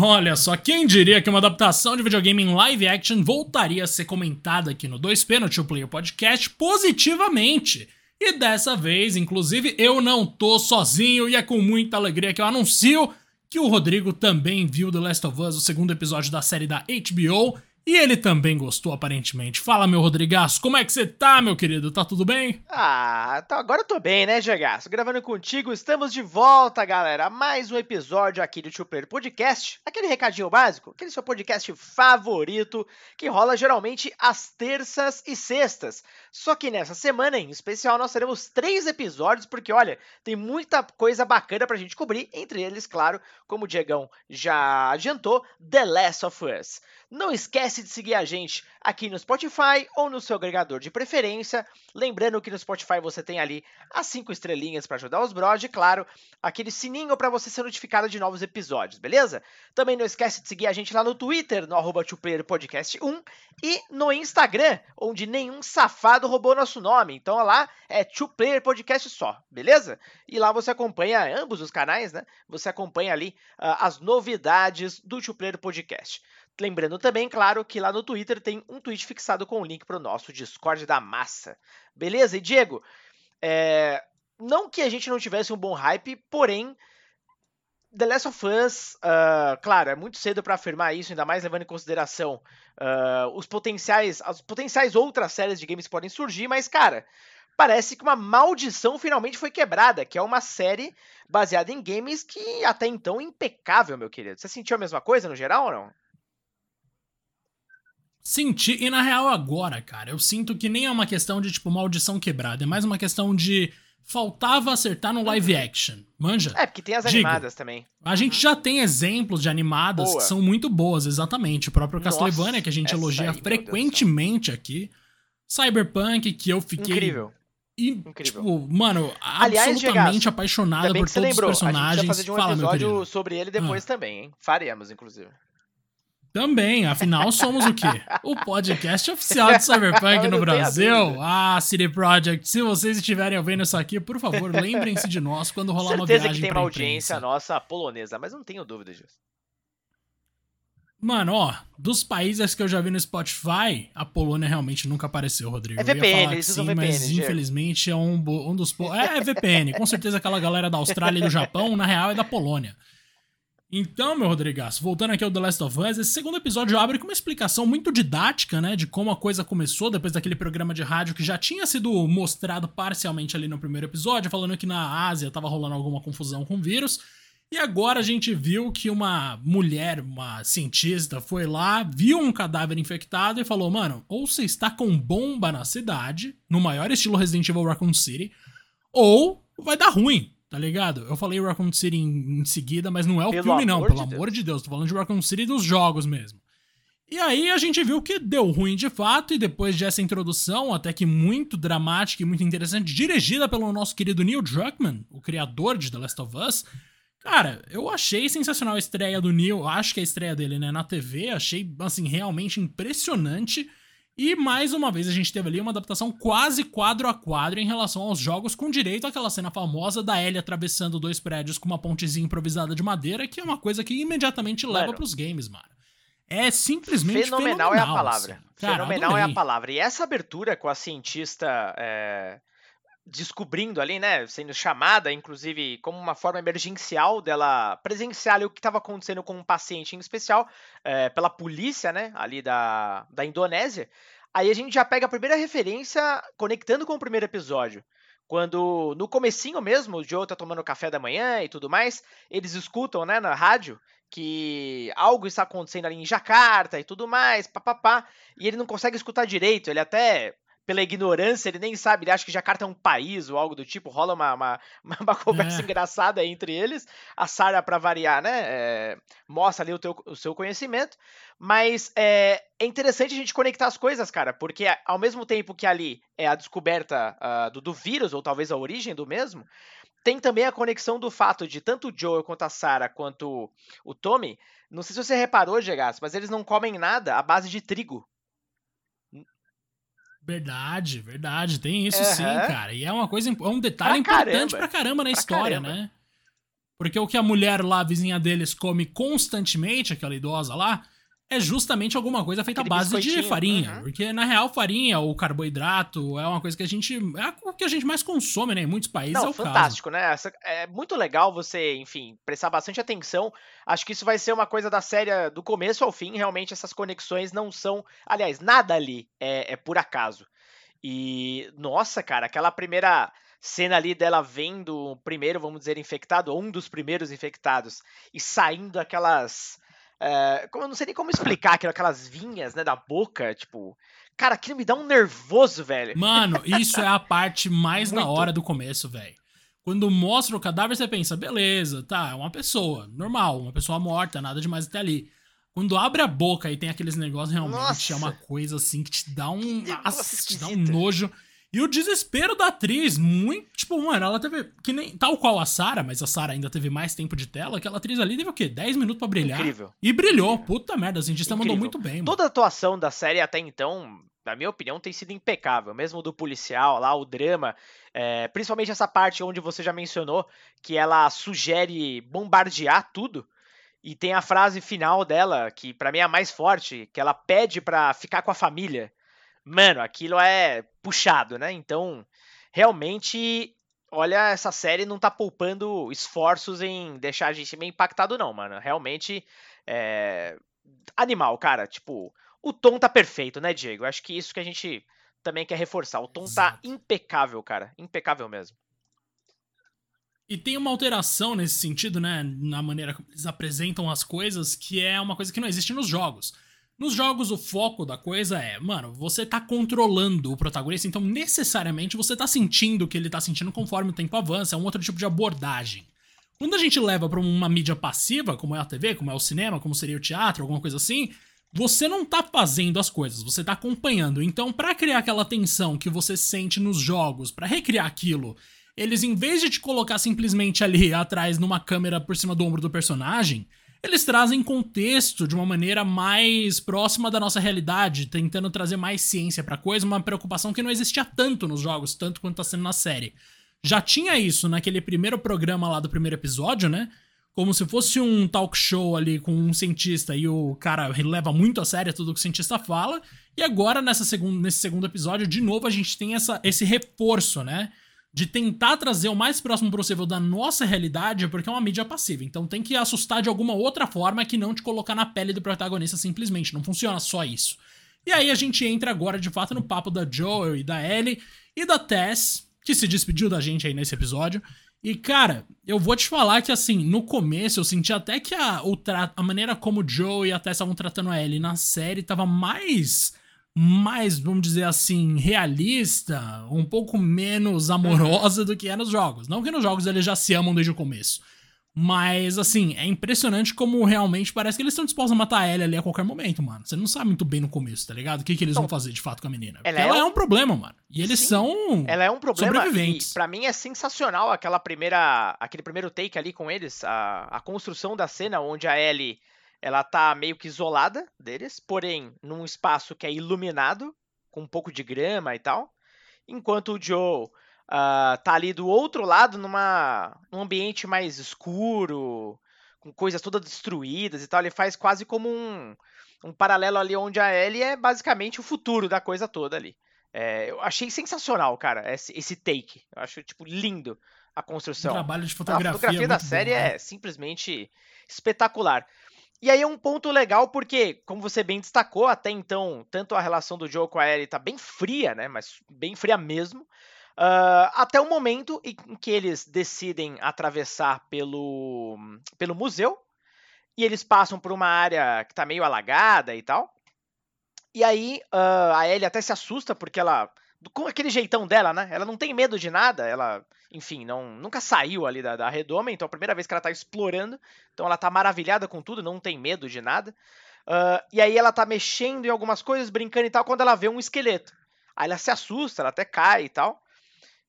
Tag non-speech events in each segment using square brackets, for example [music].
Olha só, quem diria que uma adaptação de videogame em live action voltaria a ser comentada aqui no 2P no Two Player Podcast positivamente. E dessa vez, inclusive, eu não tô sozinho e é com muita alegria que eu anuncio que o Rodrigo também viu The Last of Us, o segundo episódio da série da HBO, e ele também gostou, aparentemente. Fala, meu Rodrigaço, como é que você tá, meu querido? Tá tudo bem? Ah, tá, agora eu tô bem, né, Gegaço? Gravando contigo, estamos de volta, galera. Mais um episódio aqui do Super Podcast. Aquele recadinho básico, aquele seu podcast favorito, que rola geralmente às terças e sextas. Só que nessa semana, em especial, nós teremos três episódios, porque, olha, tem muita coisa bacana pra gente cobrir. Entre eles, claro, como o Diegão já adiantou, The Last of Us. Não esquece de seguir a gente aqui no Spotify ou no seu agregador de preferência. Lembrando que no Spotify você tem ali as cinco estrelinhas para ajudar os bros e, claro, aquele sininho para você ser notificado de novos episódios, beleza? Também não esquece de seguir a gente lá no Twitter, no arroba Podcast 1 e no Instagram, onde nenhum safado roubou nosso nome. Então lá é Player Podcast só, beleza? E lá você acompanha ambos os canais, né? Você acompanha ali uh, as novidades do Player Podcast. Lembrando também, claro, que lá no Twitter tem um tweet fixado com o link para o nosso Discord da massa. Beleza? E Diego, é... não que a gente não tivesse um bom hype, porém, The Last of Us, uh, claro, é muito cedo para afirmar isso, ainda mais levando em consideração uh, os potenciais, as potenciais outras séries de games que podem surgir, mas, cara, parece que uma maldição finalmente foi quebrada, que é uma série baseada em games que até então impecável, meu querido. Você sentiu a mesma coisa no geral ou não? Senti, e na real agora, cara, eu sinto que nem é uma questão de, tipo, maldição quebrada, é mais uma questão de faltava acertar no live action, manja? É, porque tem as Digo, animadas também. A gente uhum. já tem exemplos de animadas Boa. que são muito boas, exatamente. O próprio Castlevania, que a gente elogia aí, frequentemente aqui. Cyberpunk, que eu fiquei... Incrível. E, Incrível. Tipo, mano, Aliás, absolutamente apaixonada por todos lembrou. os personagens. A gente fazer de um Fala, episódio sobre ele depois ah. também, hein? Faremos, inclusive. Também, afinal somos o quê? O podcast oficial de Cyberpunk no Brasil. Ah, City Project, se vocês estiverem ouvindo isso aqui, por favor, lembrem-se de nós quando rolar uma viagem que tem uma audiência nossa polonesa, mas não tenho dúvida disso. Mano, ó, dos países que eu já vi no Spotify, a Polônia realmente nunca apareceu, Rodrigo. É VPN, eles sim, VPN, mas infelizmente é um, um dos... É, é VPN, com certeza aquela galera da Austrália e do Japão, na real, é da Polônia. Então, meu Rodrigaço, voltando aqui ao The Last of Us, esse segundo episódio abre com uma explicação muito didática, né, de como a coisa começou depois daquele programa de rádio que já tinha sido mostrado parcialmente ali no primeiro episódio, falando que na Ásia tava rolando alguma confusão com o vírus. E agora a gente viu que uma mulher, uma cientista, foi lá, viu um cadáver infectado e falou: Mano, ou você está com bomba na cidade, no maior estilo Resident Evil Raccoon City, ou vai dar ruim. Tá ligado? Eu falei Raccoon City em, em seguida, mas não é o pelo filme, não. Pelo de amor Deus. de Deus. Tô falando de Raccoon City dos jogos mesmo. E aí a gente viu que deu ruim de fato, e depois dessa introdução, até que muito dramática e muito interessante, dirigida pelo nosso querido Neil Druckmann, o criador de The Last of Us, cara, eu achei sensacional a estreia do Neil, acho que é a estreia dele, né, na TV, achei, assim, realmente impressionante. E mais uma vez a gente teve ali uma adaptação quase quadro a quadro em relação aos jogos, com direito àquela cena famosa da Ellie atravessando dois prédios com uma pontezinha improvisada de madeira, que é uma coisa que imediatamente mano, leva pros games, mano. É simplesmente fenomenal. Fenomenal é a palavra. Assim. Cara, fenomenal adorei. é a palavra. E essa abertura com a cientista é, descobrindo ali, né, sendo chamada, inclusive, como uma forma emergencial dela presenciar o que estava acontecendo com um paciente em especial, é, pela polícia, né, ali da, da Indonésia. Aí a gente já pega a primeira referência conectando com o primeiro episódio. Quando, no comecinho mesmo, o Joe tá tomando café da manhã e tudo mais, eles escutam, né, na rádio, que algo está acontecendo ali em Jacarta e tudo mais, papapá, e ele não consegue escutar direito, ele até pela ignorância, ele nem sabe, ele acha que Jacarta é um país ou algo do tipo, rola uma, uma, [laughs] uma conversa é. engraçada entre eles. A Sarah, para variar, né, é, mostra ali o, teu, o seu conhecimento, mas é, é, interessante a gente conectar as coisas, cara, porque ao mesmo tempo que ali é a descoberta uh, do, do vírus, ou talvez a origem do mesmo, tem também a conexão do fato de tanto o Joel quanto a Sarah quanto o Tommy, não sei se você reparou, Gegas, mas eles não comem nada à base de trigo. Verdade, verdade. Tem isso uhum. sim, cara. E é uma coisa, é um detalhe pra importante caramba. pra caramba na pra história, caramba. né? Porque o que a mulher lá, a vizinha deles, come constantemente, aquela idosa lá, é justamente alguma coisa feita à base de farinha. uhum. Porque, na real, farinha ou carboidrato é uma coisa que a gente. É o que a gente mais consome, né? Em muitos países é Não, o caso. fantástico, né? Essa- é muito legal você, enfim, prestar bastante atenção. Acho que isso vai ser uma coisa da série do começo ao fim. Realmente, essas conexões não são. Aliás, nada ali é, é por acaso. E, nossa, cara, aquela primeira cena ali dela vendo o primeiro, vamos dizer, infectado, ou um dos primeiros infectados, e saindo aquelas. É, como- eu não sei nem como explicar aquilo, aquelas vinhas, né, da boca, tipo. Cara, aquilo me dá um nervoso, velho. Mano, isso é a parte mais da hora do começo, velho. Quando mostra o cadáver, você pensa, beleza, tá, é uma pessoa, normal, uma pessoa morta, nada demais até ali. Quando abre a boca e tem aqueles negócios, realmente Nossa. é uma coisa assim que te dá um. Nossa, te dá um nojo. E o desespero da atriz, muito. Tipo, mano, ela teve. Que nem. Tal qual a Sarah, mas a Sarah ainda teve mais tempo de tela. Aquela atriz ali teve o quê? 10 minutos pra brilhar. Incrível. E brilhou. Puta merda, a cientista mandou Incrível. muito bem, mano. Toda a atuação da série até então, na minha opinião, tem sido impecável. Mesmo do policial lá, o drama. é, principalmente essa parte onde você já mencionou que ela sugere bombardear tudo. E tem a frase final dela, que pra mim é a mais forte, que ela pede pra ficar com a família. Mano, aquilo é puxado, né? Então, realmente, olha, essa série não tá poupando esforços em deixar a gente meio impactado, não, mano. Realmente, é, animal, cara. Tipo, o tom tá perfeito, né, Diego? Acho que isso que a gente também quer reforçar. O tom tá impecável, cara. Impecável mesmo. E tem uma alteração nesse sentido, né? Na maneira como eles apresentam as coisas, que é uma coisa que não existe nos jogos. Nos jogos, o foco da coisa é, mano, você tá controlando o protagonista, então necessariamente você tá sentindo o que ele tá sentindo conforme o tempo avança, é um outro tipo de abordagem. Quando a gente leva pra uma mídia passiva, como é a TV, como é o cinema, como seria o teatro, alguma coisa assim, você não tá fazendo as coisas, você tá acompanhando. Então, pra criar aquela tensão que você sente nos jogos, pra recriar aquilo, eles em vez de te colocar simplesmente ali atrás numa câmera por cima do ombro do personagem, eles trazem contexto de uma maneira mais próxima da nossa realidade, tentando trazer mais ciência pra coisa, uma preocupação que não existia tanto nos jogos, tanto quanto tá sendo na série. Já tinha isso naquele primeiro programa lá do primeiro episódio, né? Como se fosse um talk show ali com um cientista e o cara leva muito a sério tudo que o cientista fala. E agora, nessa segun nesse segundo episódio, de novo, a gente tem essa, esse reforço, né? De tentar trazer o mais próximo possível da nossa realidade, porque é uma mídia passiva. Então tem que assustar de alguma outra forma que não te colocar na pele do protagonista simplesmente. Não funciona só isso. E aí a gente entra agora de fato no papo da Joel e da Ellie e da Tess, que se despediu da gente aí nesse episódio. E cara, eu vou te falar que assim, no começo eu senti até que a, a maneira como o Joel e a Tess estavam tratando a Ellie na série tava mais mais, vamos dizer assim, realista, um pouco menos amorosa do que é nos jogos. Não que nos jogos eles já se amam desde o começo. Mas, assim, é impressionante como realmente parece que eles estão dispostos a matar a Ellie ali a qualquer momento, mano. Você não sabe muito bem no começo, tá ligado? O que, que eles Então, vão fazer de fato com a menina. Ela ela é é um- um problema, mano. E eles Sim, são. Ela é um problema Sobreviventes. e pra mim é sensacional aquela primeira, aquele primeiro take ali com eles, a, a construção da cena onde a Ellie ela tá meio que isolada deles, porém num espaço que é iluminado com um pouco de grama e tal, enquanto o Joe ah, tá ali do outro lado numa num ambiente mais escuro, com coisas todas destruídas e tal, ele faz quase como um um paralelo ali onde a Ellie é basicamente o futuro da coisa toda ali. É, eu achei sensacional, cara, esse, esse take. Eu acho, tipo, lindo a O construção. trabalho de a fotografia. fotografia é da série bom, né? é simplesmente espetacular. E aí é um ponto legal porque, como você bem destacou, até então, tanto a relação do Joe com a Ellie tá bem fria, né? Mas bem fria mesmo. ah, até o momento em que eles decidem atravessar pelo, pelo museu. E eles passam por uma área que tá meio alagada e tal. E aí ah, a Ellie até se assusta porque ela. Com aquele jeitão dela, né? Ela não tem medo de nada. Ela, enfim, não, nunca saiu ali da, da redoma. Então é a primeira vez que ela tá explorando. Então ela tá maravilhada com tudo, não tem medo de nada. Ah, e aí ela tá mexendo em algumas coisas, brincando e tal, quando ela vê um esqueleto. Aí ela se assusta, ela até cai e tal.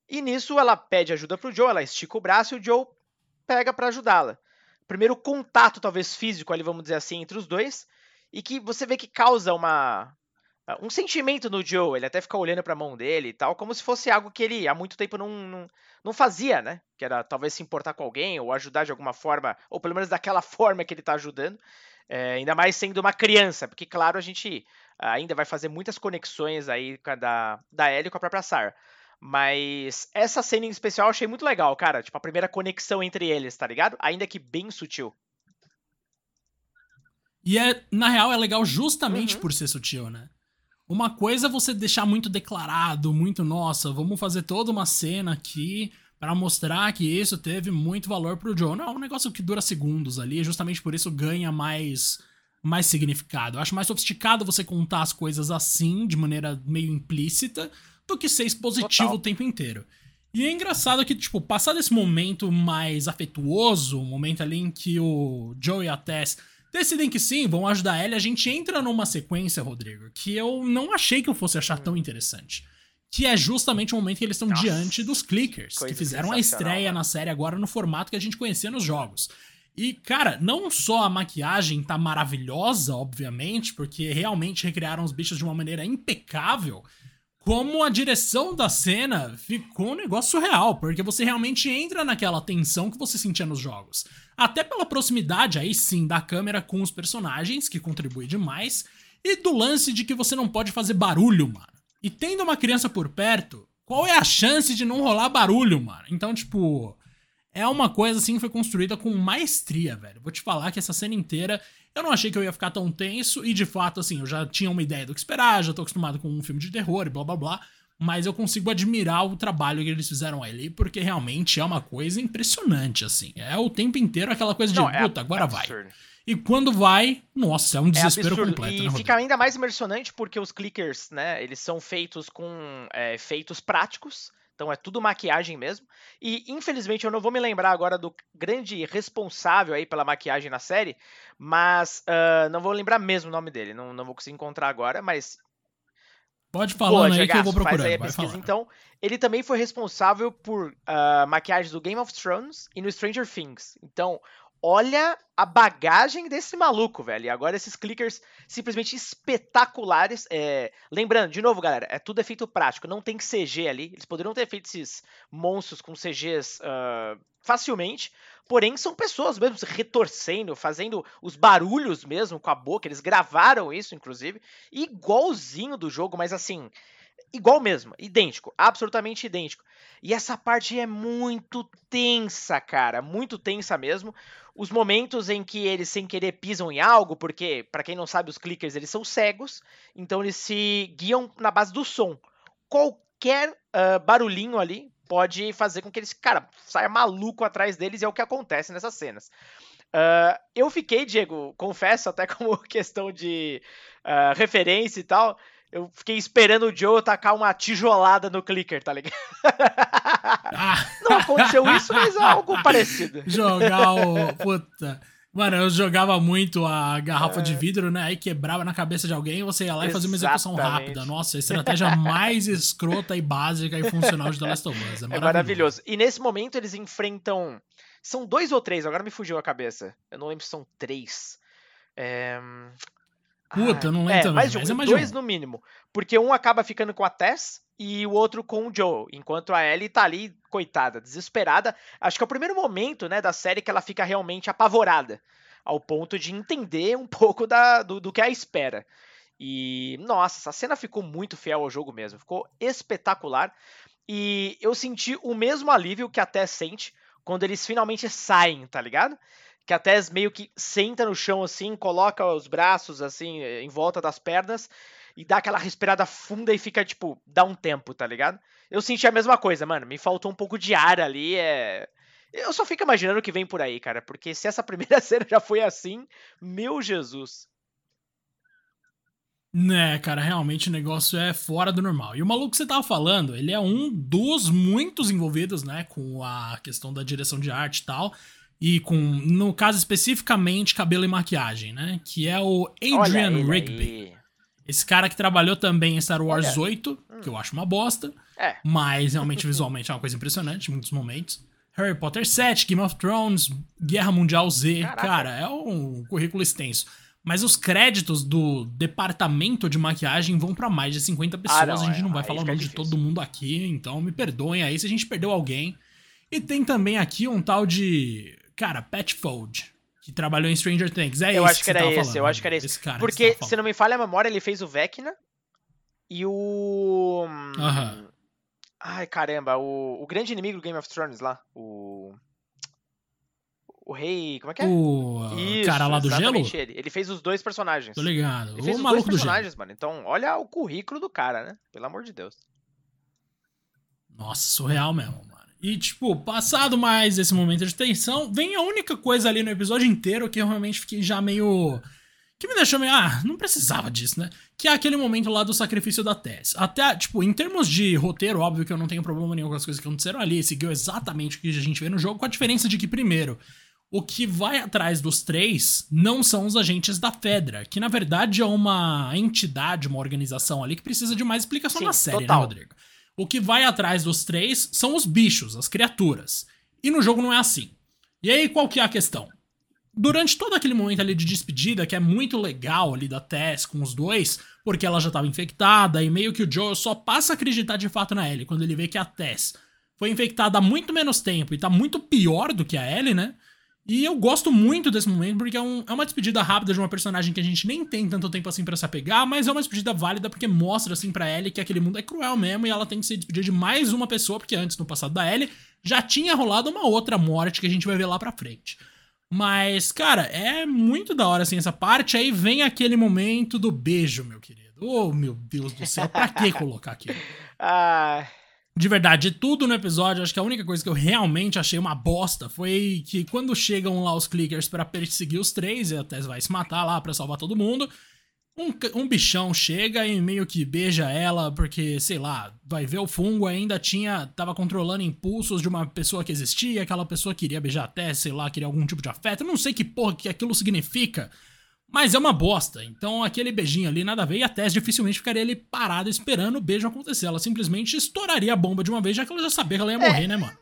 E nisso ela pede ajuda pro Joe, ela estica o braço e o Joe pega pra ajudá-la. Primeiro contato, talvez físico ali, vamos dizer assim, entre os dois. E que você vê que causa uma. Um sentimento no Joe. Ele até fica olhando pra mão dele e tal, como se fosse algo que ele há muito tempo não, não, não fazia, né? Que era talvez se importar com alguém ou ajudar de alguma forma, ou pelo menos daquela [laughs] forma que ele tá ajudando. É, ainda mais sendo uma criança, porque, claro, a gente ainda vai fazer muitas conexões aí a da, da Ellie com a própria Sarah. Mas essa cena em especial eu achei muito legal, cara. Tipo, a primeira conexão entre eles, tá ligado? Ainda que bem sutil. E é, na real, é legal justamente uhum. por ser sutil, né? Uma coisa é você deixar muito declarado, muito, nossa, vamos fazer toda uma cena aqui para mostrar que isso teve muito valor pro Joe. Não, é um negócio que dura segundos ali, justamente por isso ganha mais mais significado. Eu acho mais sofisticado você contar as coisas assim, de maneira meio implícita, do que ser expositivo Total. o tempo inteiro. E é engraçado que, tipo, passado esse momento mais afetuoso, o momento ali em que o Joe e a Tess decidem que sim, vão ajudar ela, a gente entra numa sequência, Rodrigo, que eu não achei que eu fosse achar tão interessante. Que é justamente o momento que eles estão diante dos clickers, que fizeram a estreia na série agora no formato que a gente conhecia nos jogos. E, cara, não só a maquiagem tá maravilhosa, obviamente, porque realmente recriaram os bichos de uma maneira impecável, como a direção da cena ficou um negócio surreal, porque você realmente entra naquela tensão que você sentia nos jogos. Até pela proximidade, aí sim, da câmera com os personagens, que contribui demais, e do lance de que você não pode fazer barulho, mano. E tendo uma criança por perto, qual é a chance de não rolar barulho, mano? Então, tipo, é uma coisa assim que foi construída com maestria, velho. Vou te falar que essa cena inteira eu não achei que eu ia ficar tão tenso e de fato, assim, eu já tinha uma ideia do que esperar, já tô acostumado com um filme de terror e blá blá blá. Mas eu consigo admirar o trabalho que eles fizeram ali, porque realmente é uma coisa impressionante, assim. É o tempo inteiro aquela coisa de, não, é puta, agora vai. E quando vai, nossa, é um é desespero é completo. E né, fica ainda mais impressionante porque os clickers, né, eles são feitos com é, efeitos práticos. Então é tudo maquiagem mesmo. E infelizmente eu não vou me lembrar agora do grande responsável aí pela maquiagem na série, mas uh, não vou lembrar mesmo o nome dele. Não, não vou conseguir encontrar agora, mas. Pode falar aí que eu vou procurar. Aí então, ele também foi responsável por uh, maquiagens do Game of Thrones e no Stranger Things. Então, olha a bagagem desse maluco, velho. E agora esses clickers simplesmente espetaculares. É... Lembrando, de novo, galera, é tudo efeito prático, não tem CG ali. Eles poderiam ter feito esses monstros com CGs uh, ah, facilmente, porém são pessoas mesmo se retorcendo, fazendo os barulhos mesmo com a boca. Eles gravaram isso, inclusive, igualzinho do jogo, mas assim, igual mesmo, idêntico, absolutamente idêntico. E essa parte é muito tensa, cara, muito tensa mesmo. Os momentos em que eles sem querer pisam em algo, porque para quem não sabe os clickers eles são cegos, então eles se guiam na base do som. Qualquer uh, barulhinho ali pode fazer com que eles, cara, saia maluco atrás deles e é o que acontece nessas cenas. Uh, eu fiquei, Diego, confesso, até como [laughs] questão de uh, referência e tal, eu fiquei esperando o Joe tacar uma tijolada no clicker, tá ligado? Ah. Não aconteceu isso, mas é algo [laughs] parecido. Jogar o. Puta. Mano, eu jogava muito a garrafa é. de vidro, né? Aí quebrava na cabeça de alguém você ia lá e fazia uma execução rápida. Nossa, a estratégia mais escrota e básica e funcional de The Last of Us. É maravilhoso. é maravilhoso. E nesse momento eles enfrentam. São dois ou três, agora me fugiu a cabeça. Eu não lembro se são três. É... Puta, eu não lembro é, também. Mais de um, mas é mais dois um. no mínimo. Porque um acaba ficando com a Tess e o outro com o Joe, enquanto a Ellie tá ali, coitada, desesperada. Acho que é o primeiro momento, né, da série que ela fica realmente apavorada, ao ponto de entender um [laughs] pouco da, do, do que a espera. E, nossa, essa cena ficou muito fiel ao jogo mesmo, ficou espetacular. E eu senti o mesmo alívio que a Tess sente quando eles finalmente saem, tá ligado? Que até meio que senta no chão assim, coloca os braços assim em volta das pernas e dá aquela respirada funda e fica tipo, dá um tempo, tá ligado? Eu senti a mesma coisa, mano, me faltou um pouco de ar ali, é eu só fico imaginando o que vem por aí, cara, porque se essa [laughs] primeira cena já foi assim, meu Jesus. Né, cara, realmente o negócio é fora do normal. E o maluco que você tava falando, ele é um dos muitos envolvidos, né, com a questão da direção de arte e tal e com, no caso especificamente, cabelo e maquiagem, né? Que é o Adrian Rigby. Aí. Esse cara que trabalhou também em Star Wars Olha. 8, hum. que eu acho uma bosta. É. Mas realmente visualmente é uma coisa impressionante em muitos momentos. Harry Potter 7, Game of Thrones, Guerra Mundial Z. Caraca. Cara, é um currículo extenso. Mas os créditos do departamento de maquiagem vão para mais de 50 pessoas. Ah, não, a gente é, não vai falar o nome de todo mundo aqui, então me perdoem aí se a gente perdeu alguém. E tem também aqui um tal de. Cara, Pat Fold, que trabalhou em Stranger Things. É eu acho que, era esse, falando, eu acho que era esse. esse cara Porque, se não me falha a memória, ele fez o Vecna e o. Aham. Ai, caramba, o, o grande inimigo do Game of Thrones lá. O. O rei. Como é que é? O Isso, cara lá do gelo? Ele. ele fez os dois personagens. Tô ligado. Ele fez o os maluco dois personagens, mano. Então, olha o currículo do cara, né? Pelo amor de Deus. Nossa, surreal mesmo. E, tipo, passado mais esse momento de tensão, vem a única coisa ali no episódio inteiro que eu realmente fiquei já meio. Que me deixou meio. Ah, não precisava disso, né? Que é aquele momento lá do sacrifício da Tess. Até, tipo, em termos de roteiro, óbvio que eu não tenho problema nenhum com as coisas que aconteceram ali. Seguiu exatamente o que a gente vê no jogo, com a diferença de que, primeiro, o que vai atrás dos três não são os agentes da Fedra, que na verdade é uma entidade, uma organização ali que precisa de mais explicação Sim, na série, né, total. né, Rodrigo? O que vai atrás dos três são os bichos, as criaturas. E no jogo não é assim. E aí, qual que é a questão? Durante todo aquele momento ali de despedida, que é muito legal ali da Tess com os dois, porque ela já estava infectada, e meio que o Joel só passa a acreditar de fato na Ellie quando ele vê que a Tess foi infectada há muito menos tempo e tá muito pior do que a Ellie, né? E eu gosto muito desse momento porque é, um, é, uma despedida rápida de uma personagem que a gente nem tem tanto tempo assim para se apegar, mas é uma despedida válida porque mostra assim para Ellie que aquele mundo é cruel mesmo e ela tem que se despedir de mais uma pessoa, porque antes no passado da Ellie já tinha rolado uma outra morte que a gente vai ver lá pra frente. Mas, cara, é muito da hora assim essa parte. Aí vem aquele momento do beijo, meu querido. Oh, meu Deus do céu, pra que colocar aquilo? [laughs] Ah de verdade, de tudo no episódio, acho que a única coisa que eu realmente achei uma bosta foi que quando chegam lá os clickers para perseguir os três, e a Tess vai se matar lá para salvar todo mundo, um, um bichão chega e meio que beija ela, porque, sei lá, vai ver o fungo ainda tinha. tava controlando impulsos de uma pessoa que existia, aquela pessoa queria beijar a Tess, sei lá, queria algum tipo de afeto, não sei que porra que aquilo significa. Mas é uma bosta. Então aquele beijinho ali nada a ver e a Tess dificilmente ficaria ali parada esperando o beijo acontecer. Ela simplesmente estouraria a bomba de uma vez, já que ela já sabia que ela ia morrer, é. né, mano?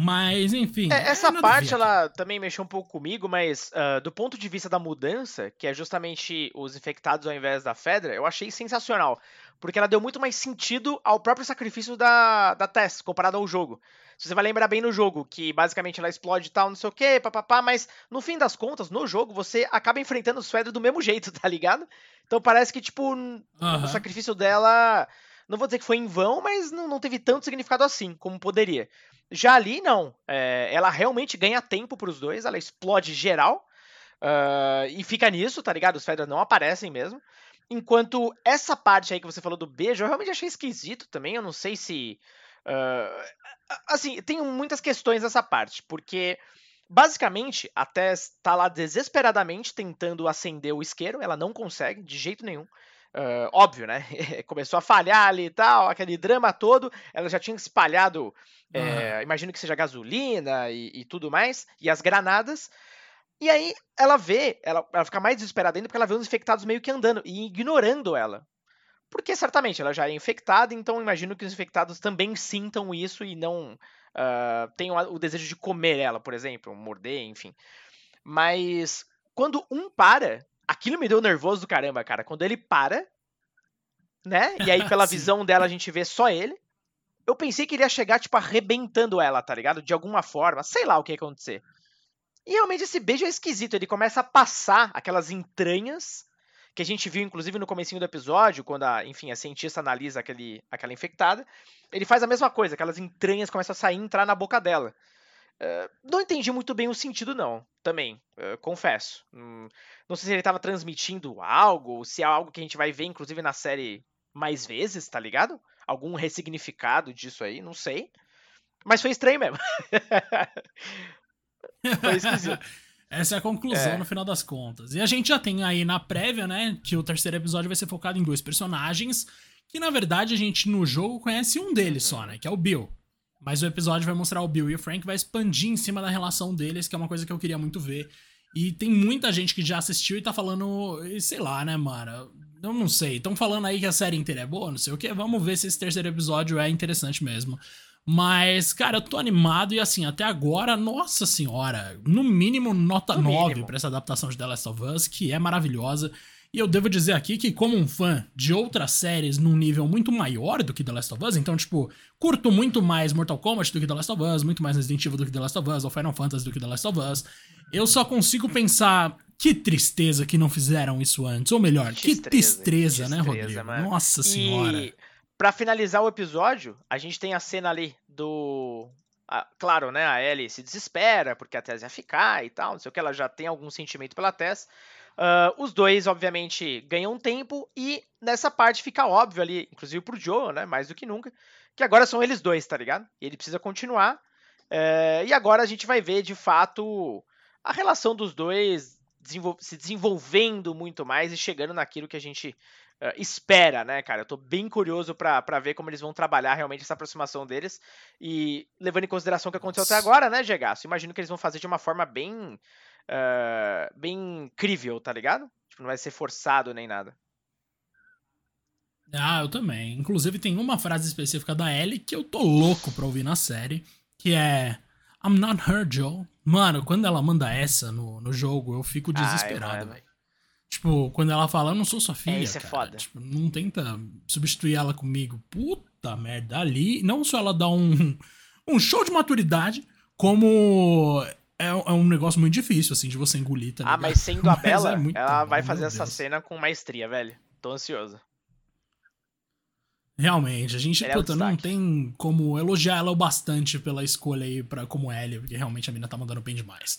Mas, enfim. É, essa parte ela também mexeu um pouco comigo, mas uh, do ponto de vista da mudança, que é justamente os infectados ao invés da Fedra, eu achei sensacional. Porque ela deu muito mais sentido ao próprio sacrifício da, da Tess, comparado ao jogo. Se você vai lembrar bem no jogo, que basicamente ela explode e tal, não sei o que, papapá, mas no fim das contas, no jogo, você acaba enfrentando os Fedra do mesmo [laughs] jeito, tá ligado? Então parece que, tipo, uhum. o sacrifício dela. Não vou dizer que foi em vão, mas não, não teve tanto significado assim, como poderia. Já ali, não. É, ela realmente ganha tempo para os dois, ela explode geral. Uh, e fica nisso, tá ligado? Os Fedra não aparecem mesmo. Enquanto essa parte aí que você falou do beijo, eu realmente achei esquisito também. Eu não sei se. Uh, assim, tem muitas questões nessa parte, porque basicamente a Tess tá lá desesperadamente tentando acender o isqueiro, ela não consegue de jeito nenhum. Uh, óbvio, né? [laughs] Começou a falhar ali e tal, aquele drama todo. Ela já tinha espalhado, uhum. é, imagino que seja gasolina e, e, tudo mais, e as granadas. E aí ela vê, ela, ela fica mais desesperada ainda porque ela vê os infectados meio que andando e ignorando ela. Porque certamente ela já é infectada, então imagino que os infectados também sintam isso e não uh, tenham o desejo de comer ela, por exemplo, morder, enfim. Mas quando um para, aquilo me deu nervoso do caramba, cara. Quando ele para, né? E aí, pela [laughs] visão dela, a gente vê só ele. Eu pensei que ele ia chegar, tipo, arrebentando ela, tá ligado? De alguma forma. Sei lá o que ia acontecer. E realmente esse beijo é esquisito. Ele começa a passar aquelas entranhas que a gente viu, inclusive, no comecinho do episódio, quando a, enfim, a cientista analisa aquele, aquela infectada. Ele faz a mesma coisa, aquelas entranhas começam a sair e entrar na boca dela. Uh, não entendi muito bem o sentido, não, também, uh, confesso. Hum, não sei se ele estava transmitindo algo, ou se é algo que a gente vai ver, inclusive, na série mais vezes, tá ligado? Algum ressignificado disso aí, não sei. Mas foi estranho mesmo. [laughs] foi esquisito. [laughs] Essa é a conclusão é. no final das contas. E a gente já tem aí na prévia, né, que o terceiro episódio vai ser focado em dois personagens, que na verdade a gente no jogo conhece um deles só, né, que é o Bill. Mas o episódio vai mostrar o Bill e o Frank, vai expandir em cima da relação deles, que é uma coisa que eu queria muito ver. E tem muita gente que já assistiu e tá falando, sei lá, né, mano? Eu não sei. Estão falando aí que a série inteira é boa, não sei o que. Vamos ver se esse terceiro episódio é interessante mesmo. Mas, cara, eu tô animado e assim, até agora, nossa senhora, no mínimo nota no 9 mínimo. pra essa adaptação de The Last of Us, que é maravilhosa. E eu devo dizer aqui que, como um fã de outras séries num nível muito maior do que The Last of Us, então, tipo, curto muito mais Mortal Kombat do que The Last of Us, muito mais Resident Evil do que The Last of Us, ou Final Fantasy do que The Last of Us, eu só consigo pensar que tristeza que não fizeram isso antes. Ou melhor, que, tristeza, né, Rodrigo? Mano. Nossa senhora. E para finalizar o episódio, a gente tem a cena ali do. Claro, né? A Ellie se desespera porque a Tess ia ficar e tal, não sei o que, ela já tem algum sentimento pela Tess. Uh, os dois, obviamente, ganham tempo e nessa parte fica óbvio ali, inclusive pro Joe, né? Mais do que nunca, que agora são eles dois, tá ligado? E ele precisa continuar. Uh, e agora a gente vai ver de fato a relação dos dois desenvol se desenvolvendo muito mais e chegando naquilo que a gente uh, espera, né, cara? Eu tô bem curioso para ver como eles vão trabalhar realmente essa aproximação deles. E levando em consideração o que aconteceu até agora, né, Gegaço? Imagino que eles vão fazer de uma forma bem. Uh, bem incrível, tá ligado? Tipo, não vai ser forçado nem nada. Ah, eu também. Inclusive, tem uma frase específica da Ellie que eu tô louco pra ouvir na série, que é I'm not her, Joe. Mano, quando ela manda essa no, no jogo, eu fico desesperado, velho. Tipo, quando ela fala, eu não sou sua filha. É, isso é cara. é foda. Tipo, não tenta substituir ela comigo. Puta merda. Ali, não só ela dá um, [laughs] um show de maturidade, como é, é, um negócio muito difícil, assim, de você engolir, tá Ah, mas sendo [laughs] a Bela, é ela bom, vai fazer essa Deus. cena com maestria, velho. Tô ansioso. Realmente, a gente, puta, é não tem como elogiar ela o bastante pela escolha aí pra, como Ellie, porque realmente a mina tá mandando bem demais.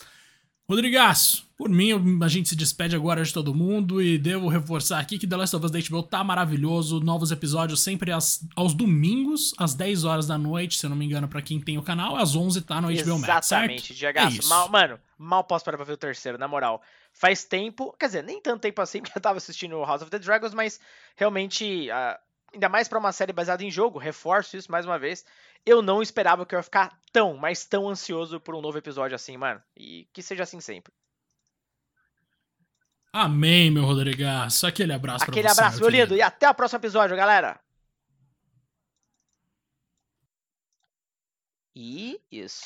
Rodrigaço, por mim, a gente se despede agora de todo mundo e devo reforçar aqui que The Last of Us da HBO tá maravilhoso. Novos episódios sempre às, aos domingos, às 10 horas da noite, se eu não me engano, para quem tem o canal, às 11 tá no HBO Max, Exatamente, Diagaço. É mal, mano, mal posso parar pra ver o terceiro, na moral. Faz tempo, quer dizer, nem tanto tempo assim, [laughs] porque eu tava assistindo House of the Dragons, mas realmente, uh, ainda mais para uma série baseada em jogo, reforço isso mais uma vez eu não esperava que eu ia ficar tão, mas tão ansioso por um novo episódio assim, mano. E que seja assim sempre. Amém, meu Rodrigaço. Aquele abraço Aquele pra você, abraço, meu lindo. E até o próximo episódio, galera. E isso.